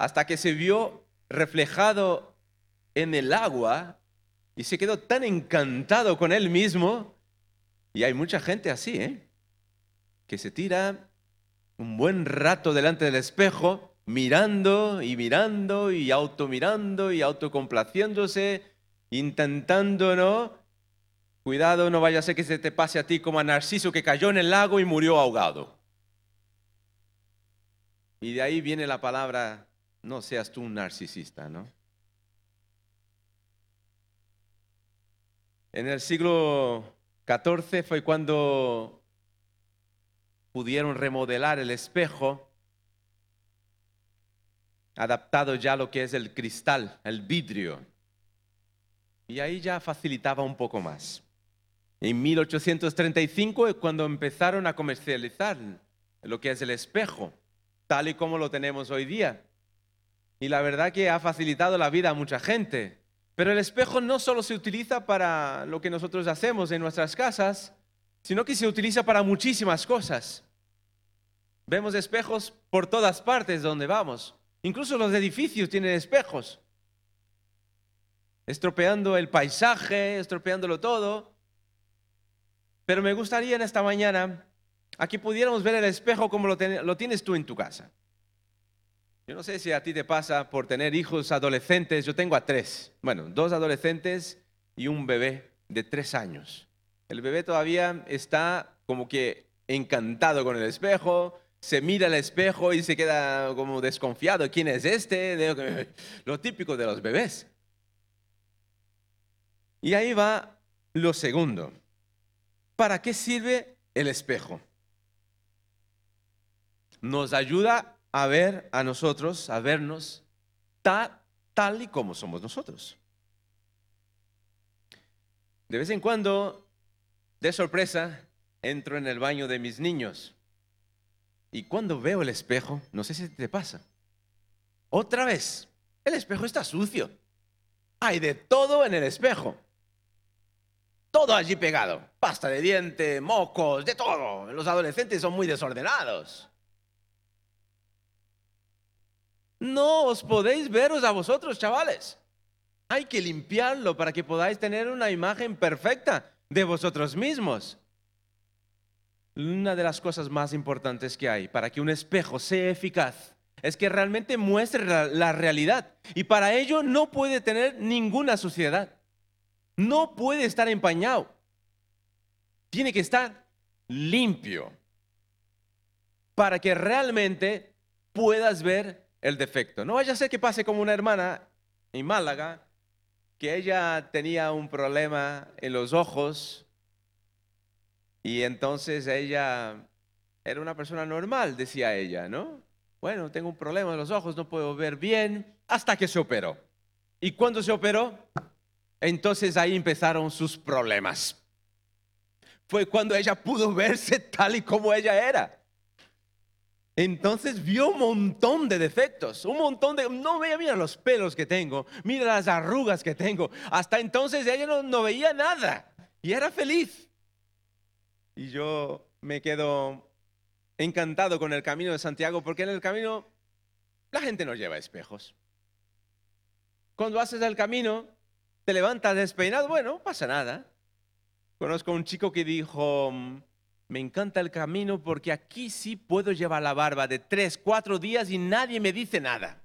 hasta que se vio reflejado en el agua y se quedó tan encantado con él mismo. Y hay mucha gente así, ¿eh? que se tira un buen rato delante del espejo, mirando y mirando y automirando y autocomplaciéndose, intentando, ¿no? Cuidado, no vaya a ser que se te pase a ti como a Narciso que cayó en el lago y murió ahogado. Y de ahí viene la palabra no seas tú un narcisista, ¿no? En el siglo XIV fue cuando pudieron remodelar el espejo, adaptado ya lo que es el cristal, el vidrio. Y ahí ya facilitaba un poco más. En 1835 es cuando empezaron a comercializar lo que es el espejo, tal y como lo tenemos hoy día. Y la verdad que ha facilitado la vida a mucha gente. Pero el espejo no solo se utiliza para lo que nosotros hacemos en nuestras casas, sino que se utiliza para muchísimas cosas. Vemos espejos por todas partes donde vamos. Incluso los edificios tienen espejos. Estropeando el paisaje, estropeándolo todo. Pero me gustaría en esta mañana, aquí pudiéramos ver el espejo como lo, lo tienes tú en tu casa. Yo no sé si a ti te pasa por tener hijos adolescentes. Yo tengo a tres. Bueno, dos adolescentes y un bebé de tres años. El bebé todavía está como que encantado con el espejo, se mira al espejo y se queda como desconfiado. ¿Quién es este? Lo típico de los bebés. Y ahí va lo segundo. ¿Para qué sirve el espejo? Nos ayuda a ver a nosotros, a vernos tal, tal y como somos nosotros. De vez en cuando, de sorpresa, entro en el baño de mis niños y cuando veo el espejo, no sé si te pasa, otra vez, el espejo está sucio. Hay de todo en el espejo. Todo allí pegado. Pasta de diente, mocos, de todo. Los adolescentes son muy desordenados. No os podéis veros a vosotros, chavales. Hay que limpiarlo para que podáis tener una imagen perfecta de vosotros mismos. Una de las cosas más importantes que hay para que un espejo sea eficaz es que realmente muestre la, realidad. Y para ello no puede tener ninguna suciedad. No puede estar empañado. Tiene que estar limpio para que realmente puedas ver el defecto. No vaya a ser que pase como una hermana en Málaga, que ella tenía un problema en los ojos y entonces ella era una persona normal, decía ella, ¿no? Bueno, tengo un problema en los ojos, no puedo ver bien, hasta que se operó. ¿Y cuando se operó? Entonces ahí empezaron sus problemas. Fue cuando ella pudo verse tal y como ella era. Entonces vio un montón de defectos, un montón de... No veía, mira los pelos que tengo, mira las arrugas que tengo. Hasta entonces ella no, no veía nada y era feliz. Y yo me quedo encantado con el camino de Santiago porque en el camino la gente no lleva espejos. Cuando haces el camino, te levantas despeinado, bueno, no pasa nada. Conozco a un chico que dijo, me encanta el camino porque aquí sí puedo llevar la barba de tres, cuatro días y nadie me dice nada.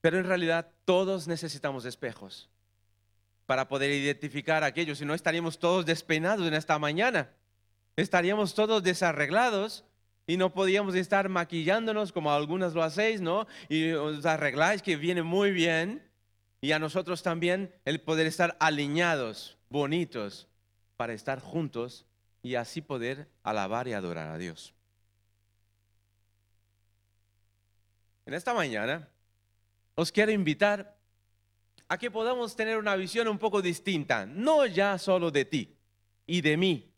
Pero en realidad todos necesitamos espejos para poder identificar aquello, si no estaríamos todos despeinados en esta mañana. Estaríamos todos desarreglados y no podíamos estar maquillándonos como algunas lo hacéis, ¿no? Y os arregláis que viene muy bien. Y a nosotros también el poder estar alineados bonitos para estar juntos y así poder alabar y adorar a Dios. En esta mañana os quiero invitar a que podamos tener una visión un poco distinta, no ya solo de ti y de mí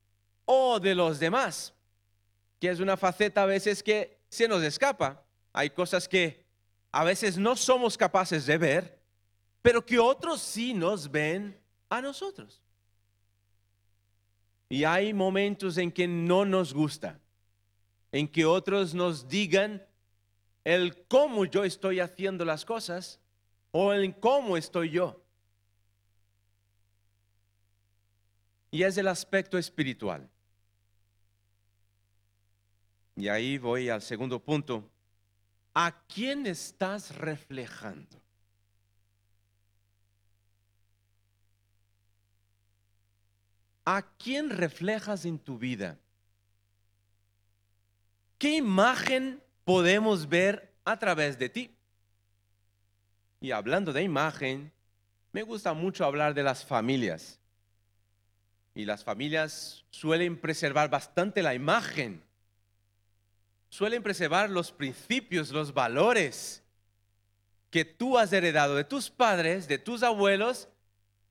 o de los demás, que es una faceta a veces que se nos escapa. Hay cosas que a veces no somos capaces de ver, pero que otros sí nos ven a nosotros. Y hay momentos en que no nos gusta. en que otros nos digan el cómo yo estoy haciendo las cosas o el cómo estoy yo. Y es el aspecto espiritual. Y ahí voy al segundo punto. ¿A quién estás reflejando? ¿A quién reflejas en tu vida? ¿Qué imagen podemos ver a través de ti? Y hablando de imagen, me gusta mucho hablar de las familias. Y las familias suelen preservar bastante la imagen. Suelen preservar los principios, los valores que tú has heredado de tus padres, de tus abuelos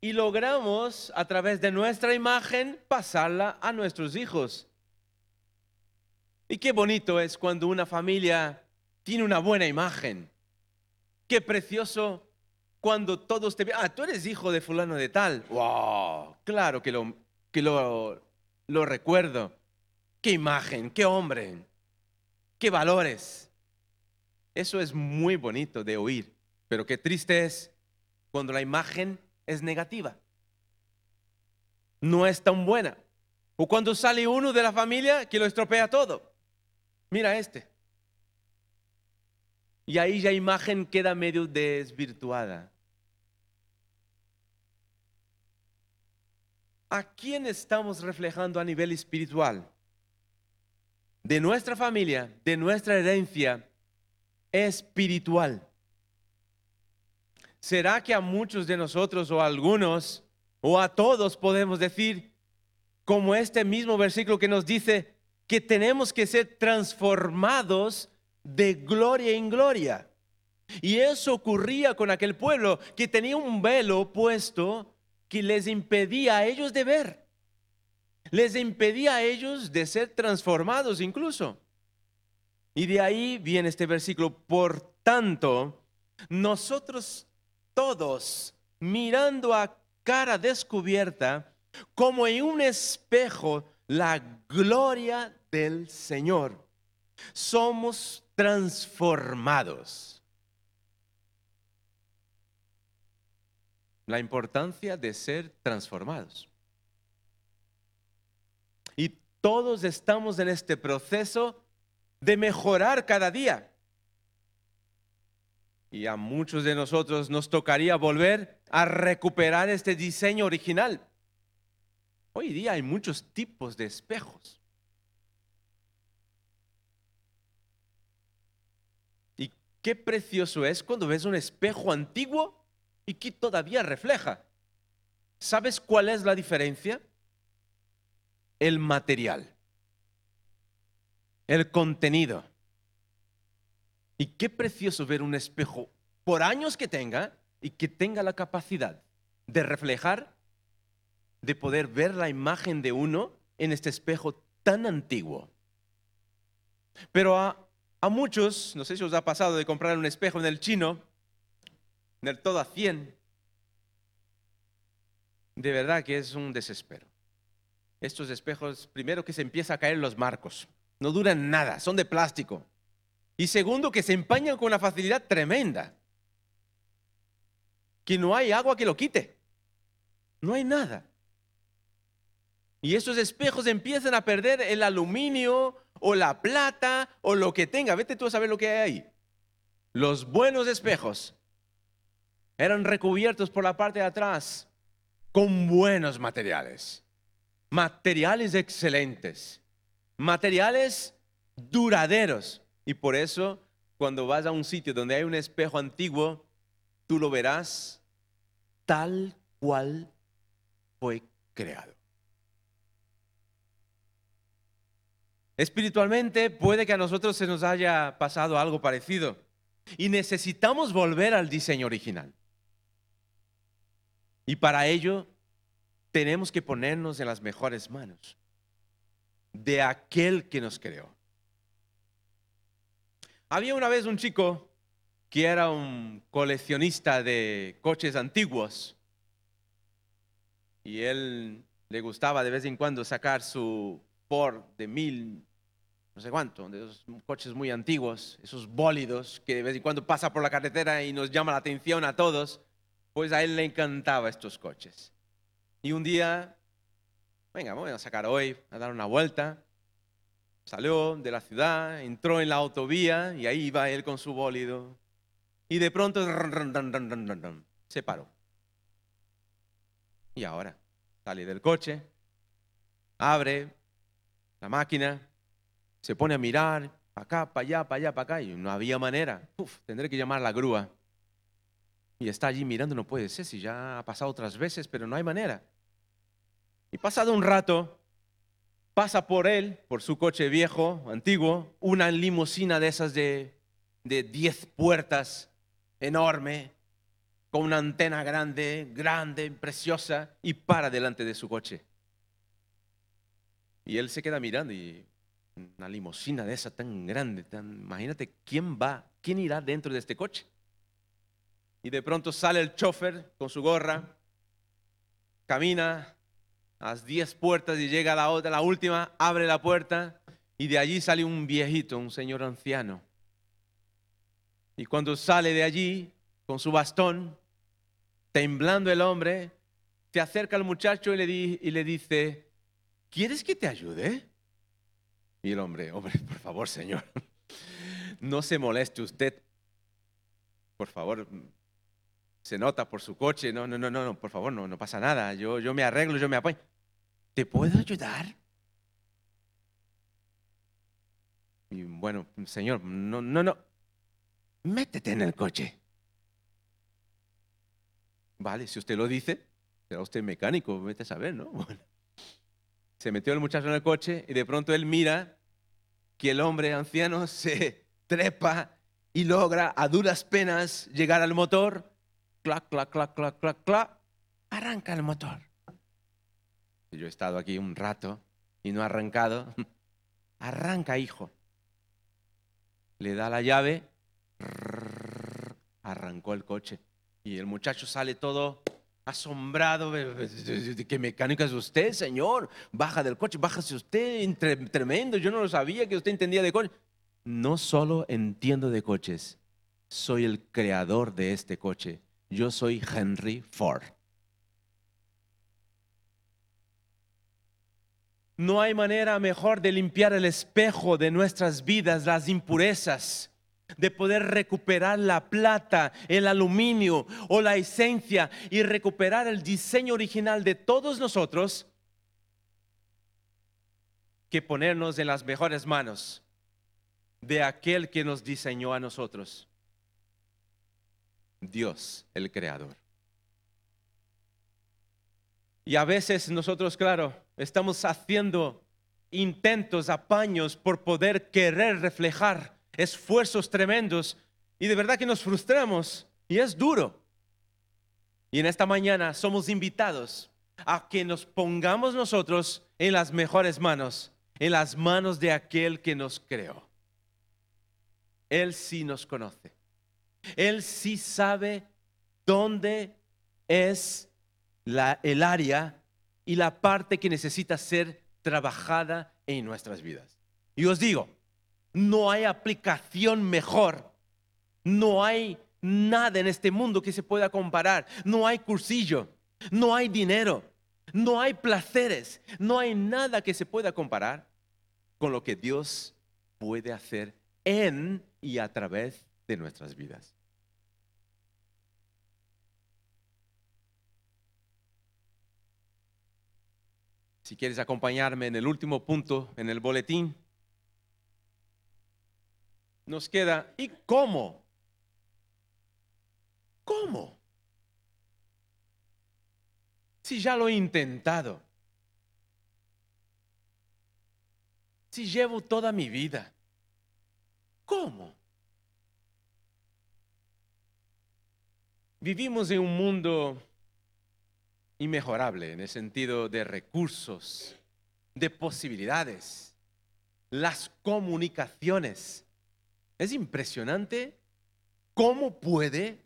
y logramos a través de nuestra imagen pasarla a nuestros hijos. Y qué bonito es cuando una familia tiene una buena imagen. Qué precioso cuando todos te ah, tú eres hijo de fulano de tal. Wow, claro que lo, que lo, lo recuerdo. Qué imagen, qué hombre, qué valores. Eso es muy bonito de oír, pero qué triste es cuando la imagen es negativa. No es tan buena. O cuando sale uno de la familia que lo estropea todo. Mira este. Y ahí ya imagen queda medio desvirtuada. ¿A quién estamos reflejando a nivel espiritual? De nuestra familia, de nuestra herencia espiritual. ¿Será que a muchos de nosotros o a algunos o a todos podemos decir, como este mismo versículo que nos dice que tenemos que ser transformados de gloria en gloria? Y eso ocurría con aquel pueblo que tenía un velo puesto que les impedía a ellos de ver. Les impedía a ellos de ser transformados incluso. Y de ahí viene este versículo. Por tanto, nosotros todos mirando a cara descubierta como en un espejo la gloria del Señor. Somos transformados. La importancia de ser transformados. Y todos estamos en este proceso de mejorar cada día y a muchos de nosotros nos tocaría volver a recuperar este diseño original. Hoy día hay muchos tipos de espejos. Y qué precioso es cuando ves un espejo antiguo y que todavía refleja. ¿Sabes cuál es la diferencia? El material, el contenido. Y qué precioso ver un espejo, por años que tenga, y que tenga la capacidad de reflejar, de poder ver la imagen de uno en este espejo tan antiguo. Pero a, muchos, no sé si os ha pasado de comprar un espejo en el chino, en el todo a 100, de verdad que es un desespero. Estos espejos, primero que se empieza a caer los marcos, no duran nada, son de plástico. Y segundo, que se empañan con una facilidad tremenda. Que no hay agua que lo quite. No hay nada. Y esos espejos empiezan a perder el aluminio o la plata o lo que tenga. Vete tú a saber lo que hay ahí. Los buenos espejos eran recubiertos por la parte de atrás con buenos materiales. Materiales excelentes. Materiales duraderos. Y por eso, cuando vas a un sitio donde hay un espejo antiguo, tú lo verás tal cual fue creado. Espiritualmente puede que a nosotros se nos haya pasado algo parecido y necesitamos volver al diseño original. Y para ello tenemos que ponernos en las mejores manos de aquel que nos creó. Había una vez un chico que era un coleccionista de coches antiguos y él le gustaba de vez en cuando sacar su Ford de no sé cuánto, de esos coches muy antiguos, esos bólidos que de vez en cuando pasa por la carretera y nos llama la atención a todos, pues a él le encantaba estos coches. Y un día, venga, voy a sacar hoy, a dar una vuelta. Salió de la ciudad, entró en la autovía y ahí iba él con su bólido. Y de pronto se paró. Y ahora sale del coche, abre la máquina, se pone a mirar, para acá, para allá, para allá, para acá, y no había manera. Uf, tendré que llamar la grúa. Y está allí mirando, no puede ser, si ya ha pasado otras veces, pero no hay manera. Y pasado un rato, pasa por él, por su coche viejo, antiguo, una limusina de esas de 10 puertas, enorme, con una antena grande, grande, preciosa, y para delante de su coche. Y él se queda mirando y una limusina de esa tan grande, tan, imagínate quién va, quién irá dentro de este coche. Y de pronto sale el chofer con su gorra, camina las 10 puertas y llega a la otra, la última, abre la puerta y de allí sale un viejito, un señor anciano. Y cuando sale de allí con su bastón, temblando el hombre, se acerca al muchacho y le, y le dice, ¿quieres que te ayude? Y el hombre, hombre, por favor, señor, no se moleste usted. Por favor, se nota por su coche. No, no, no, no, por favor, no, no pasa nada. Yo, yo me arreglo, yo me apoyo. ¿Te puedo ayudar? Y bueno, señor, no, no, no. Métete en el coche. Vale, si usted lo dice, será usted mecánico, vete a saber, ¿no? Bueno. Se metió el muchacho en el coche y de pronto él mira que el hombre anciano se trepa y logra a duras penas llegar al motor. Clac, clac, clac, clac, clac, clac. Arranca el motor. Yo he estado aquí un rato y no ha arrancado. Arranca, hijo. Le da la llave. Arrancó el coche. Y el muchacho sale todo asombrado, ¿qué mecánica es usted, señor? Baja del coche, bájase usted, tremendo, yo no lo sabía que usted entendía de coche. No solo entiendo de coches, soy el creador de este coche. Yo soy Henry Ford. No hay manera mejor de limpiar el espejo de nuestras vidas, las impurezas, de poder recuperar la plata, el aluminio o la esencia y recuperar el diseño original de todos nosotros, que ponernos en las mejores manos de aquel que nos diseñó a nosotros, Dios el Creador. Y a veces nosotros, claro, estamos haciendo intentos, apaños por poder querer reflejar esfuerzos tremendos y de verdad que nos frustramos y es duro. Y en esta mañana somos invitados a que nos pongamos nosotros en las mejores manos, en las manos de aquel que nos creó. Él sí nos conoce. Él sí sabe dónde es la, el área y la parte que necesita ser trabajada en nuestras vidas. Y os digo, no hay aplicación mejor. No hay nada en este mundo que se pueda comparar. No hay cursillo. No hay dinero. No hay placeres. No hay nada que se pueda comparar con lo que Dios puede hacer en y a través de nuestras vidas. Si quieres acompañarme en el último punto en el boletín, nos queda, ¿y cómo? ¿Cómo? Si ya lo he intentado. Si llevo toda mi vida. ¿Cómo? Vivimos en un mundo inmejorable en el sentido de recursos, de posibilidades, las comunicaciones es impresionante cómo puede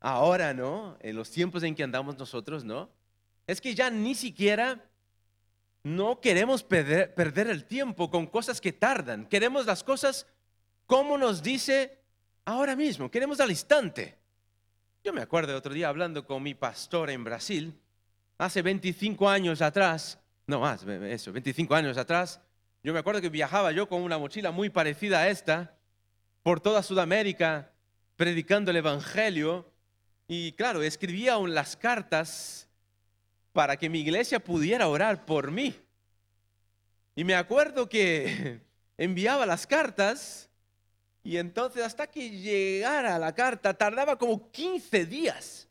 ahora, ¿no? En los tiempos en que andamos nosotros, ¿no? Es que ya ni siquiera no queremos perder, perder el tiempo con cosas que tardan. Queremos las cosas como nos dice ahora mismo. Queremos al instante. Yo me acuerdo otro día hablando con mi pastor en Brasil, hace 25 años atrás, no más, eso, 25 años atrás, yo me acuerdo que viajaba yo con una mochila muy parecida a esta por toda Sudamérica predicando el Evangelio y claro, escribía aún las cartas para que mi iglesia pudiera orar por mí. Y me acuerdo que enviaba las cartas y entonces hasta que llegara la carta tardaba como 15 días,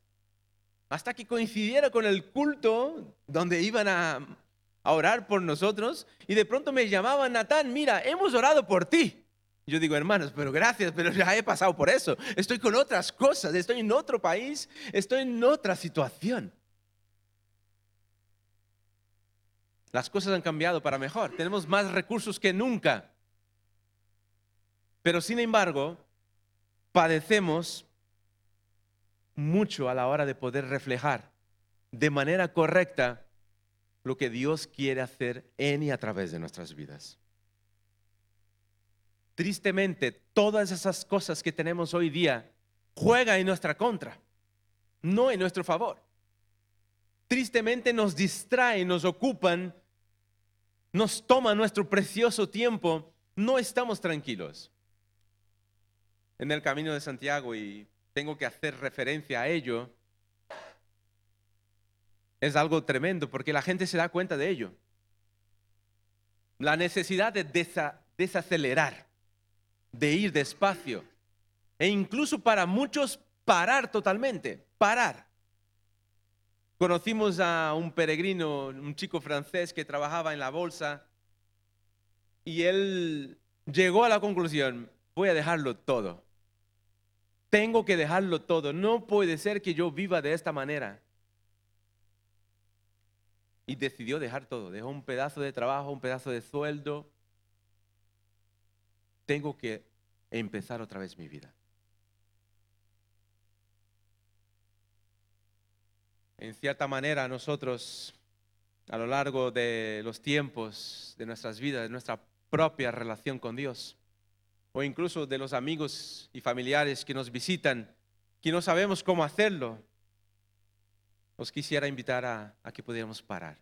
hasta que coincidiera con el culto donde iban a, orar por nosotros. Y de pronto me llamaban, Natán, mira, hemos orado por ti. Yo digo, hermanos, pero gracias, pero ya he pasado por eso. Estoy con otras cosas, estoy en otro país, estoy en otra situación. Las cosas han cambiado para mejor. Tenemos más recursos que nunca. Pero sin embargo, padecemos mucho a la hora de poder reflejar de manera correcta lo que Dios quiere hacer en y a través de nuestras vidas. Tristemente, todas esas cosas que tenemos hoy día juegan en nuestra contra, no en nuestro favor. Tristemente nos distraen, nos ocupan, nos toman nuestro precioso tiempo, no estamos tranquilos en el camino de Santiago y tengo que hacer referencia a ello, es algo tremendo porque la gente se da cuenta de ello. La necesidad de desacelerar, de ir despacio e incluso para muchos parar totalmente, parar. Conocimos a un peregrino, un chico francés que trabajaba en la bolsa y él llegó a la conclusión, voy a dejarlo todo. Tengo que dejarlo todo. No puede ser que yo viva de esta manera. Y decidió dejar todo. Dejó un pedazo de trabajo, un pedazo de sueldo. Tengo que empezar otra vez mi vida. En cierta manera nosotros, a lo largo de los tiempos de nuestras vidas, de nuestra propia relación con Dios, o incluso de los amigos y familiares que nos visitan, que no sabemos cómo hacerlo, os quisiera invitar a, que pudiéramos parar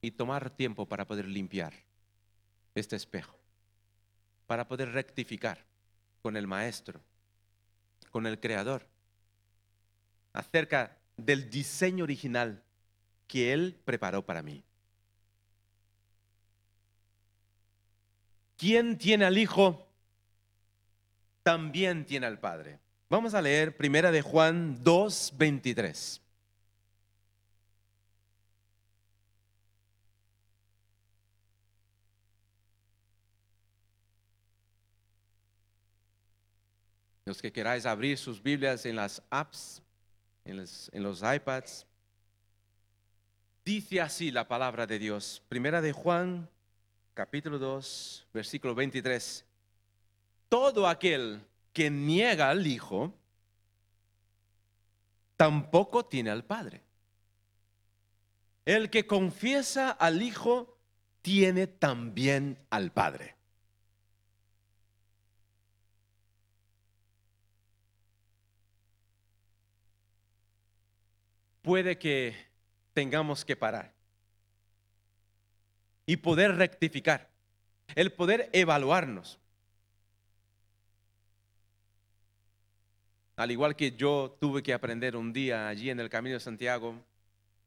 y tomar tiempo para poder limpiar este espejo, para poder rectificar con el Maestro, con el Creador, acerca del diseño original que Él preparó para mí. ¿Quién tiene al Hijo? También tiene al Padre. Vamos a leer Primera de Juan 2, 23. Los que queráis abrir sus Biblias en las apps, en los, en los iPads, dice así la palabra de Dios. Primera de Juan, capítulo 2, versículo 23 todo aquel que niega al Hijo, tampoco tiene al Padre. El que confiesa al Hijo, tiene también al Padre. Puede que tengamos que parar y poder rectificar, el poder evaluarnos. Al igual que yo tuve que aprender un día allí en el Camino de Santiago,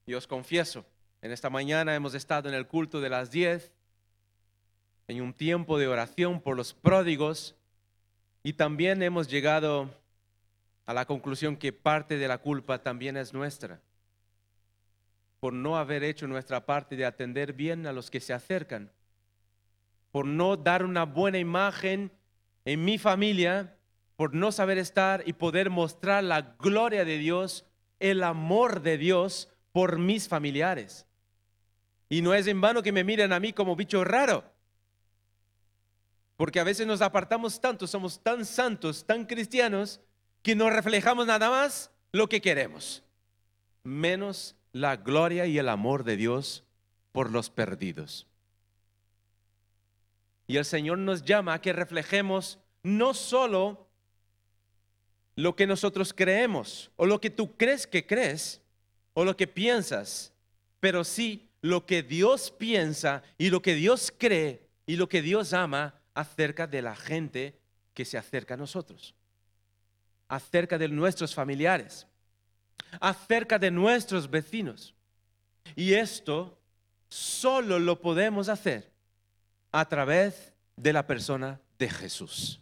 y os confieso, en esta mañana hemos estado en el culto de las 10, en un tiempo de oración por los pródigos, y también hemos llegado a la conclusión que parte de la culpa también es nuestra, por no haber hecho nuestra parte de atender bien a los que se acercan, por no dar una buena imagen en mi familia por no saber estar y poder mostrar la gloria de Dios, el amor de Dios por mis familiares. Y no es en vano que me miren a mí como bicho raro. Porque a veces nos apartamos tanto, somos tan santos, tan cristianos, que no reflejamos nada más lo que queremos, menos la gloria y el amor de Dios por los perdidos. Y el Señor nos llama a que reflejemos no solo lo que nosotros creemos o lo que tú crees que crees o lo que piensas, pero sí lo que Dios piensa y lo que Dios cree y lo que Dios ama acerca de la gente que se acerca a nosotros, acerca de nuestros familiares, acerca de nuestros vecinos. Y esto solo lo podemos hacer a través de la persona de Jesús.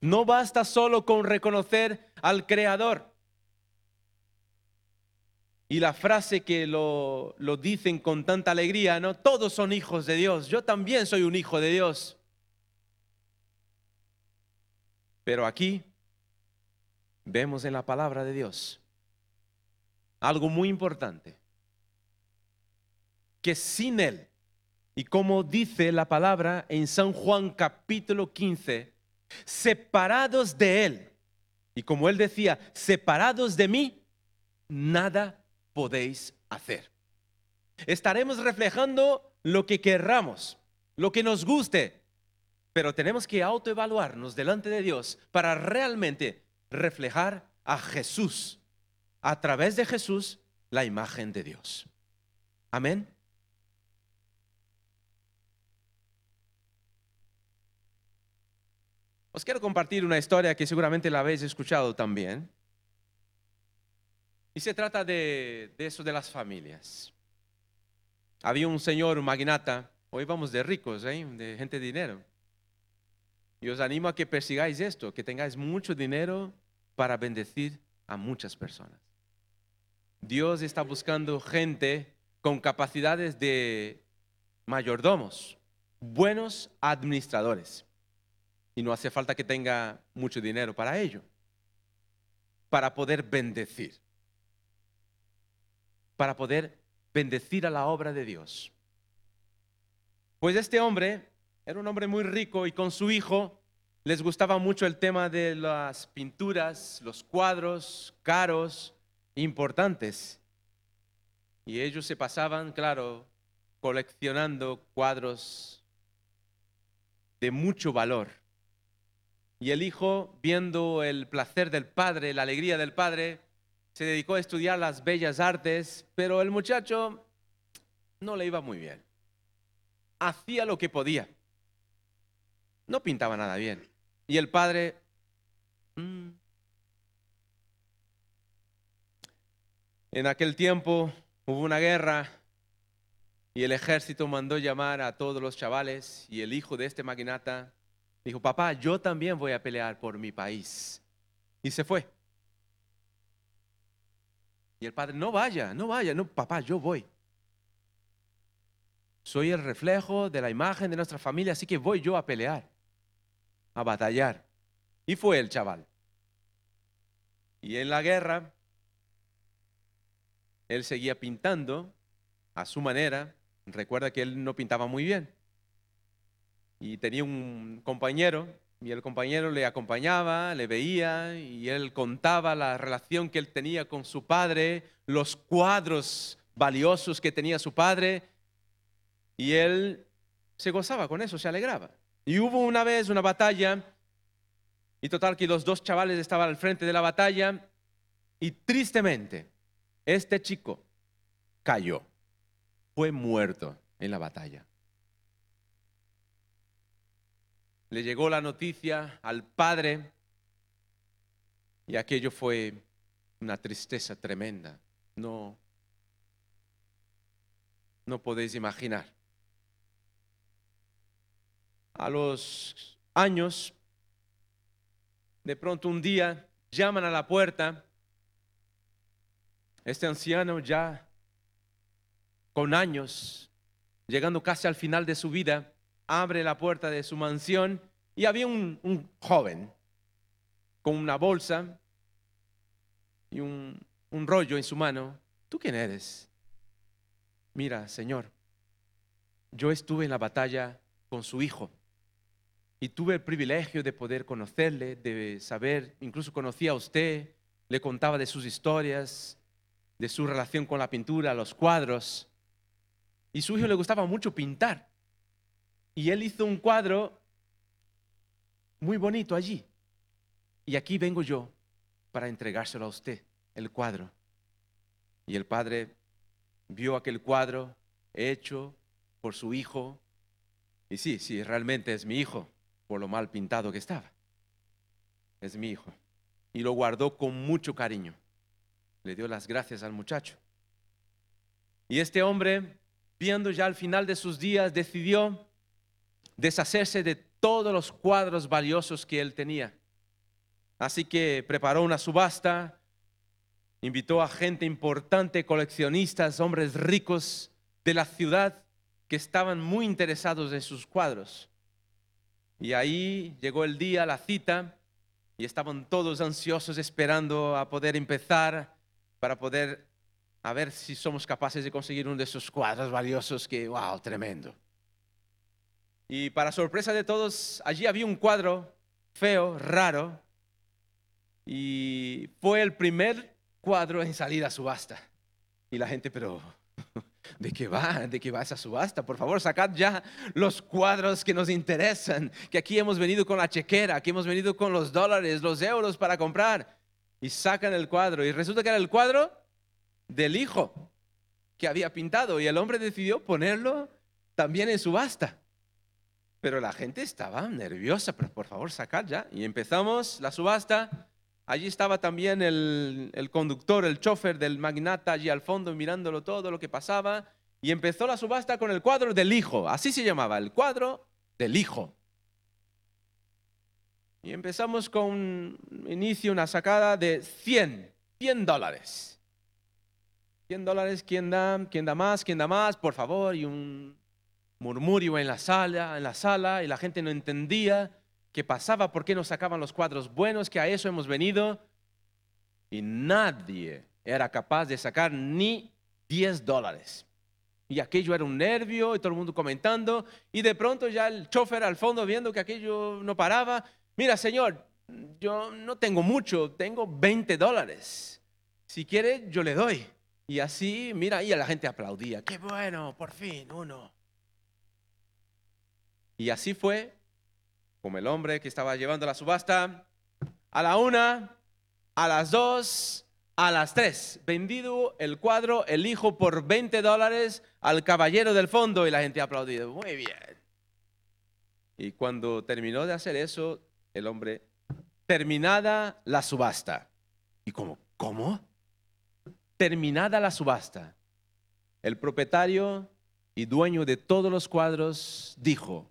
No basta solo con reconocer al Creador. Y la frase que lo, lo, dicen con tanta alegría, ¿no? Todos son hijos de Dios. Yo también soy un hijo de Dios. Pero aquí vemos en la palabra de Dios algo muy importante. Que sin Él, y como dice la palabra en San Juan capítulo 15, separados de Él, y como Él decía, separados de mí, nada podéis hacer. Estaremos reflejando lo que querramos, lo que nos guste, pero tenemos que autoevaluarnos delante de Dios para realmente reflejar a Jesús, a través de Jesús, la imagen de Dios. Amén. Os quiero compartir una historia que seguramente la habéis escuchado también. Y se trata de, eso de las familias. Había un señor, un magnata, hoy vamos de ricos, ¿eh? de gente de dinero. Y os animo a que persigáis esto, que tengáis mucho dinero para bendecir a muchas personas. Dios está buscando gente con capacidades de mayordomos, buenos administradores. Y no hace falta que tenga mucho dinero para ello, para poder bendecir, para poder bendecir a la obra de Dios. Pues este hombre era un hombre muy rico y con su hijo les gustaba mucho el tema de las pinturas, los cuadros caros, importantes. Y ellos se pasaban, claro, coleccionando cuadros de mucho valor. Y el hijo, viendo el placer del padre, la alegría del padre, se dedicó a estudiar las bellas artes, pero el muchacho no le iba muy bien. Hacía lo que podía. No pintaba nada bien. Y el padre... Mm. En aquel tiempo hubo una guerra y el ejército mandó llamar a todos los chavales y el hijo de este magnata Dijo, papá, yo también voy a pelear por mi país. Y se fue. Y el padre, no vaya, no vaya, no, papá, yo voy. Soy el reflejo de la imagen de nuestra familia, así que voy yo a pelear, a batallar. Y fue el chaval. Y en la guerra, él seguía pintando a su manera. Recuerda que él no pintaba muy bien y tenía un compañero y el compañero le acompañaba, le veía y él contaba la relación que él tenía con su padre, los cuadros valiosos que tenía su padre y él se gozaba con eso, se alegraba. Y hubo una vez una batalla y total que los dos chavales estaban al frente de la batalla y tristemente este chico cayó, fue muerto en la batalla. Le llegó la noticia al padre y aquello fue una tristeza tremenda. No, no podéis imaginar. A los años, de pronto un día llaman a la puerta. Este anciano ya con años, llegando casi al final de su vida, abre la puerta de su mansión y había un, joven con una bolsa y un, rollo en su mano. ¿Tú quién eres? Mira, Señor, yo estuve en la batalla con su hijo y tuve el privilegio de poder conocerle, de saber, incluso conocía a usted, le contaba de sus historias, de su relación con la pintura, los cuadros. Y su hijo le gustaba mucho pintar. Y él hizo un cuadro muy bonito allí. Y aquí vengo yo para entregárselo a usted, el cuadro. Y el padre vio aquel cuadro hecho por su hijo. Y sí, sí, realmente es mi hijo, por lo mal pintado que estaba. Es mi hijo. Y lo guardó con mucho cariño. Le dio las gracias al muchacho. Y este hombre, viendo ya al final de sus días, decidió deshacerse de todos los cuadros valiosos que él tenía. Así que preparó una subasta, invitó a gente importante, coleccionistas, hombres ricos de la ciudad que estaban muy interesados en sus cuadros. Y ahí llegó el día, la cita, y estaban todos ansiosos esperando a poder empezar para poder ver si somos capaces de conseguir uno de esos cuadros valiosos que, wow, tremendo. Y para sorpresa de todos, allí había un cuadro feo, raro, y fue el primer cuadro en salir a subasta. Y la gente, pero, ¿de qué va? ¿De qué va esa subasta? Por favor, sacad ya los cuadros que nos interesan, que aquí hemos venido con la chequera, aquí hemos venido con los dólares, los euros para comprar. Y sacan el cuadro. Y resulta que era el cuadro del hijo que había pintado. Y el hombre decidió ponerlo también en subasta. Pero la gente estaba nerviosa, pero por favor, sacad ya. Y empezamos la subasta. Allí estaba también el, el, conductor, el chofer del magnata allí al fondo mirándolo todo lo que pasaba. Y empezó la subasta con el cuadro del hijo. Así se llamaba, el cuadro del hijo. Y empezamos con inicio, una sacada de 100, 100 dólares. 100 dólares, ¿quién da? ¿Quién da más? ¿Quién da más? Por favor. Y un murmurio en la sala, en la sala, y la gente no entendía qué pasaba, por qué no sacaban los cuadros buenos, que a eso hemos venido. Y nadie era capaz de sacar ni 10 dólares. Y aquello era un nervio y todo el mundo comentando. Y de pronto ya el chofer al fondo viendo que aquello no paraba. Mira, señor, yo no tengo mucho, tengo 20 dólares. Si quiere, yo le doy. Y así, mira, y la gente aplaudía. Qué bueno, por fin, uno. Y así fue como el hombre que estaba llevando la subasta a la una, a las dos, a las tres. Vendido el cuadro, el hijo por 20 dólares al caballero del fondo y la gente aplaudido. Muy bien. Y cuando terminó de hacer eso, el hombre, terminada la subasta. ¿Y cómo? ¿Cómo? Terminada la subasta. El propietario y dueño de todos los cuadros dijo,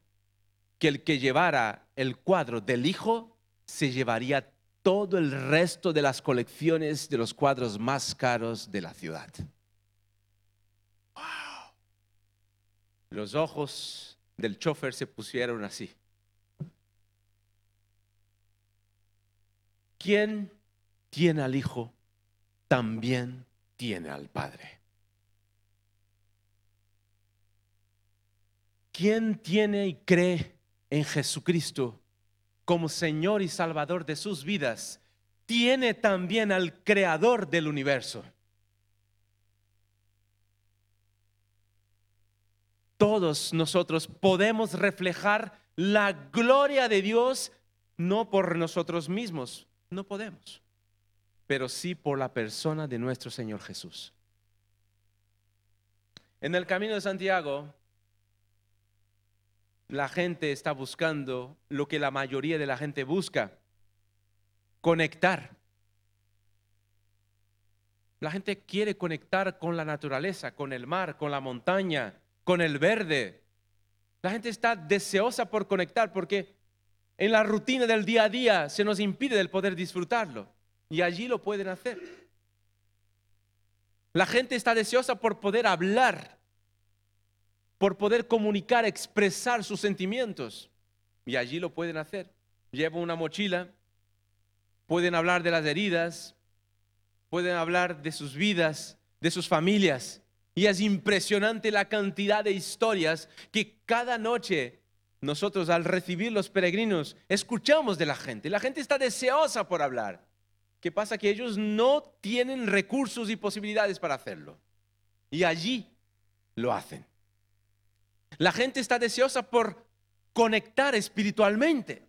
que el que llevara el cuadro del hijo se llevaría todo el resto de las colecciones de los cuadros más caros de la ciudad. Los ojos del chofer se pusieron así. Quien tiene al hijo, también tiene al padre. Quien tiene y cree en Jesucristo como Señor y Salvador de sus vidas, tiene también al Creador del universo. Todos nosotros podemos reflejar la gloria de Dios no por nosotros mismos, no podemos, pero sí por la persona de nuestro Señor Jesús. En el camino de Santiago, la gente está buscando lo que la mayoría de la gente busca, conectar. La gente quiere conectar con la naturaleza, con el mar, con la montaña, con el verde. La gente está deseosa por conectar porque en la rutina del día a día se nos impide el poder disfrutarlo y allí lo pueden hacer. La gente está deseosa por poder hablar por poder comunicar, expresar sus sentimientos. Y allí lo pueden hacer. Llevan una mochila, pueden hablar de las heridas, pueden hablar de sus vidas, de sus familias. Y es impresionante la cantidad de historias que cada noche nosotros al recibir los peregrinos escuchamos de la gente. La gente está deseosa por hablar. ¿Qué pasa? Que ellos no tienen recursos y posibilidades para hacerlo. Y allí lo hacen. La gente está deseosa por conectar espiritualmente.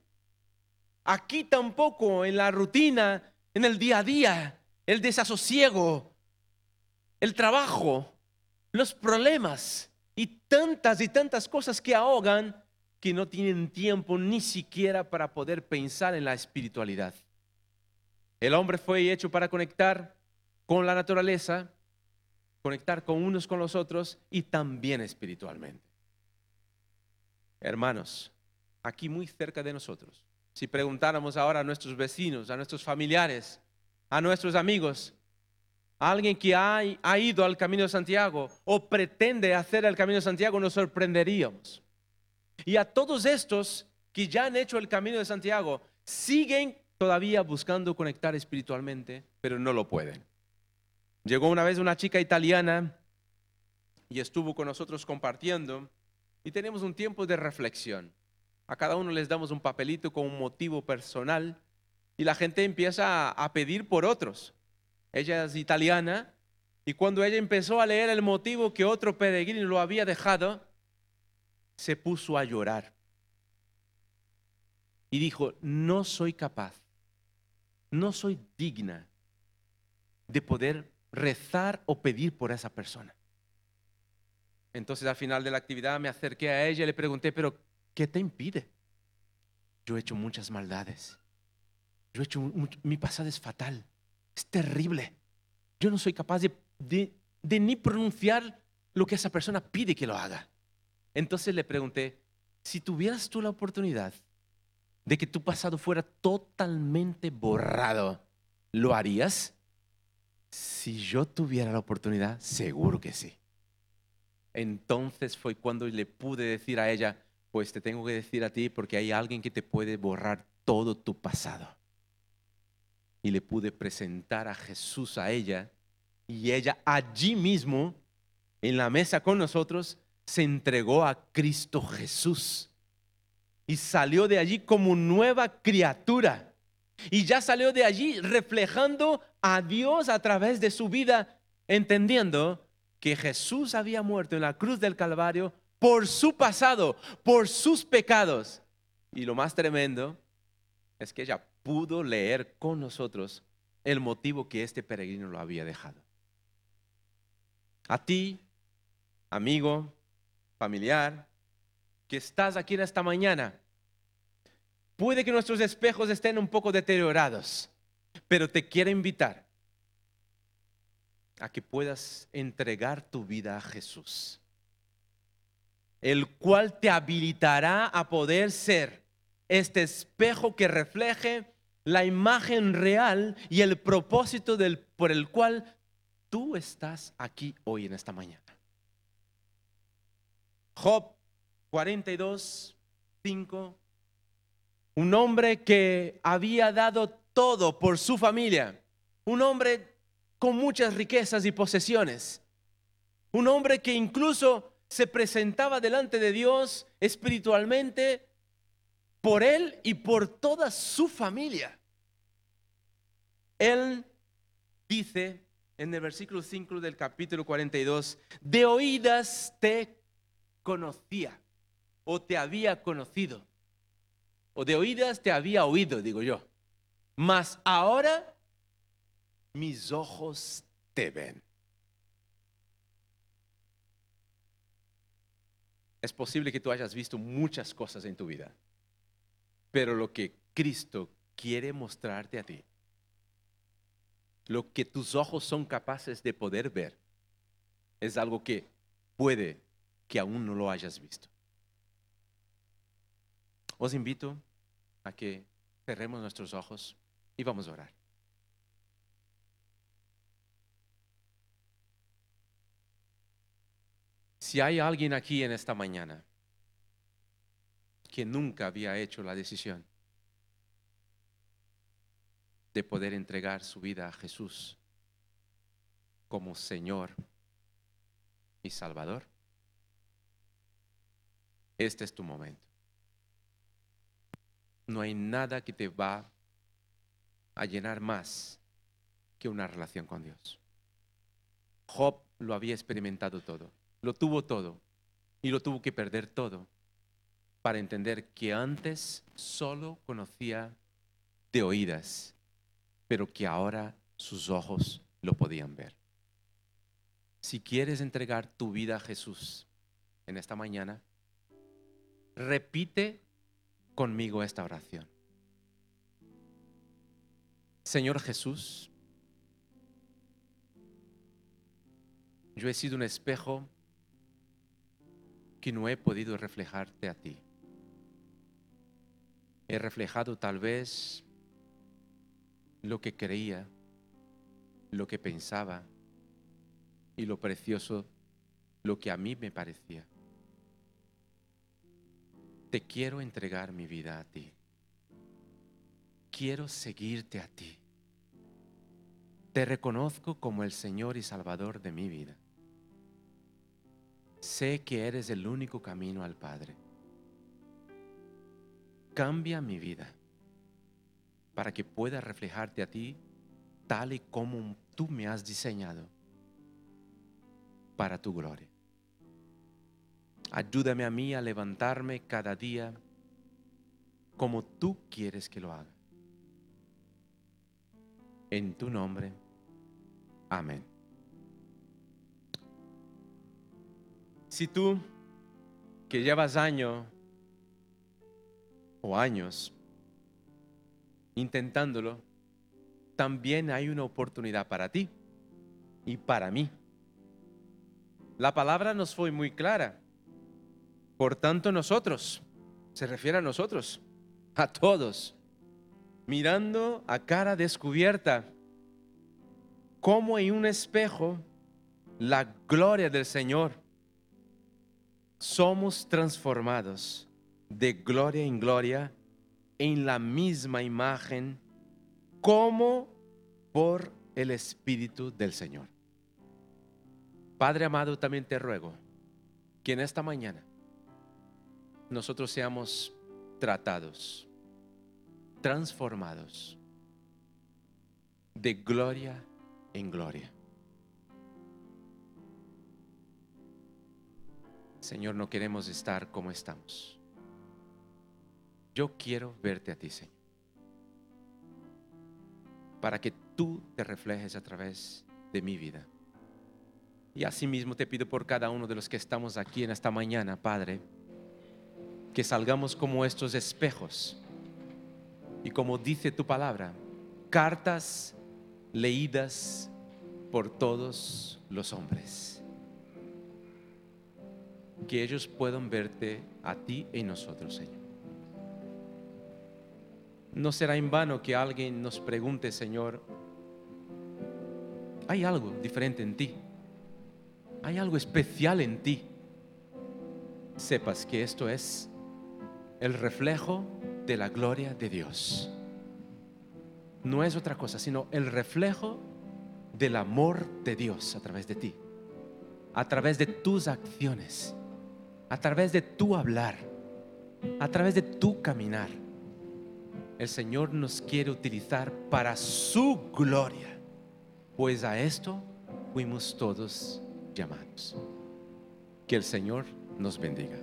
Aquí tampoco, en la rutina, en el día a día, el desasosiego, el trabajo, los problemas y tantas y tantas cosas que ahogan que no tienen tiempo ni siquiera para poder pensar en la espiritualidad. El hombre fue hecho para conectar con la naturaleza, conectar con unos con los otros y también espiritualmente. Hermanos, aquí muy cerca de nosotros, si preguntáramos ahora a nuestros vecinos, a nuestros familiares, a nuestros amigos, a alguien que ha, ido al Camino de Santiago o pretende hacer el Camino de Santiago, nos sorprenderíamos. Y a todos estos que ya han hecho el Camino de Santiago, siguen todavía buscando conectar espiritualmente, pero no lo pueden. Llegó una vez una chica italiana y estuvo con nosotros compartiendo y tenemos un tiempo de reflexión. A cada uno les damos un papelito con un motivo personal y la gente empieza a pedir por otros. Ella es italiana y cuando ella empezó a leer el motivo que otro peregrino lo había dejado, se puso a llorar. Y dijo, no soy capaz, no soy digna de poder rezar o pedir por esa persona. Entonces al final de la actividad me acerqué a ella y le pregunté, pero ¿qué te impide? Yo he hecho muchas maldades. Yo he hecho, mi pasado es fatal, es terrible. Yo no soy capaz de, ni pronunciar lo que esa persona pide que lo haga. Entonces le pregunté, si tuvieras tú la oportunidad de que tu pasado fuera totalmente borrado, ¿lo harías? Si yo tuviera la oportunidad, seguro que sí. Entonces fue cuando le pude decir a ella, pues te tengo que decir a ti porque hay alguien que te puede borrar todo tu pasado. Y le pude presentar a Jesús a ella y ella allí mismo, en la mesa con nosotros, se entregó a Cristo Jesús y salió de allí como nueva criatura. Y ya salió de allí reflejando a Dios a través de su vida, entendiendo que Jesús había muerto en la cruz del Calvario por su pasado, por sus pecados. Y lo más tremendo es que ella pudo leer con nosotros el motivo que este peregrino lo había dejado. A ti, amigo, familiar, que estás aquí en esta mañana, puede que nuestros espejos estén un poco deteriorados, pero te quiero invitar a que puedas entregar tu vida a Jesús, el cual te habilitará a poder ser este espejo que refleje la imagen real y el propósito del, por el cual tú estás aquí hoy en esta mañana. Job 42, 5, un hombre que había dado todo por su familia, un hombre con muchas riquezas y posesiones. Un hombre que incluso se presentaba delante de Dios espiritualmente por él y por toda su familia. Él dice en el versículo 5 del capítulo 42, de oídas te conocía o te había conocido, o de oídas te había oído, digo yo, mas ahora mis ojos te ven. Es posible que tú hayas visto muchas cosas en tu vida, pero lo que Cristo quiere mostrarte a ti, lo que tus ojos son capaces de poder ver, es algo que puede que aún no lo hayas visto. Os invito a que cerremos nuestros ojos y vamos a orar. Si hay alguien aquí en esta mañana que nunca había hecho la decisión de poder entregar su vida a Jesús como Señor y Salvador, este es tu momento. No hay nada que te va a llenar más que una relación con Dios. Job lo había experimentado todo lo tuvo todo. Y lo tuvo que perder todo para entender que antes solo conocía de oídas, pero que ahora sus ojos lo podían ver. Si quieres entregar tu vida a Jesús en esta mañana, repite conmigo esta oración. Señor Jesús, yo he sido un espejo que no he podido reflejarte a ti. He reflejado tal vez lo que creía, lo que pensaba y lo precioso, lo que a mí me parecía. Te quiero entregar mi vida a ti. Quiero seguirte a ti. Te reconozco como el Señor y Salvador de mi vida. Sé que eres el único camino al Padre. Cambia mi vida para que pueda reflejarte a ti tal y como tú me has diseñado para tu gloria. Ayúdame a mí a levantarme cada día como tú quieres que lo haga. En tu nombre. Amén. Si tú que llevas año o años intentándolo, también hay una oportunidad para ti y para mí. La palabra nos fue muy clara. Por tanto, nosotros, se refiere a nosotros, a todos, mirando a cara descubierta, como en un espejo, la gloria del Señor, somos transformados de gloria en gloria en la misma imagen como por el Espíritu del Señor. Padre amado, también te ruego que en esta mañana nosotros seamos tratados, transformados de gloria en gloria. Señor, no queremos estar como estamos. Yo quiero verte a ti, Señor. Para que tú te reflejes a través de mi vida. Y asimismo te pido por cada uno de los que estamos aquí en esta mañana, Padre, que salgamos como estos espejos. Y como dice tu palabra, cartas leídas por todos los hombres. Que ellos puedan verte a ti y nosotros, Señor. No será en vano que alguien nos pregunte, Señor, hay algo diferente en ti, hay algo especial en ti. Sepas que esto es el reflejo de la gloria de Dios. No es otra cosa, sino el reflejo del amor de Dios a través de ti, a través de tus acciones, a través de tu hablar, a través de tu caminar el Señor nos quiere utilizar para su gloria, pues a esto fuimos todos llamados. Que el Señor nos bendiga.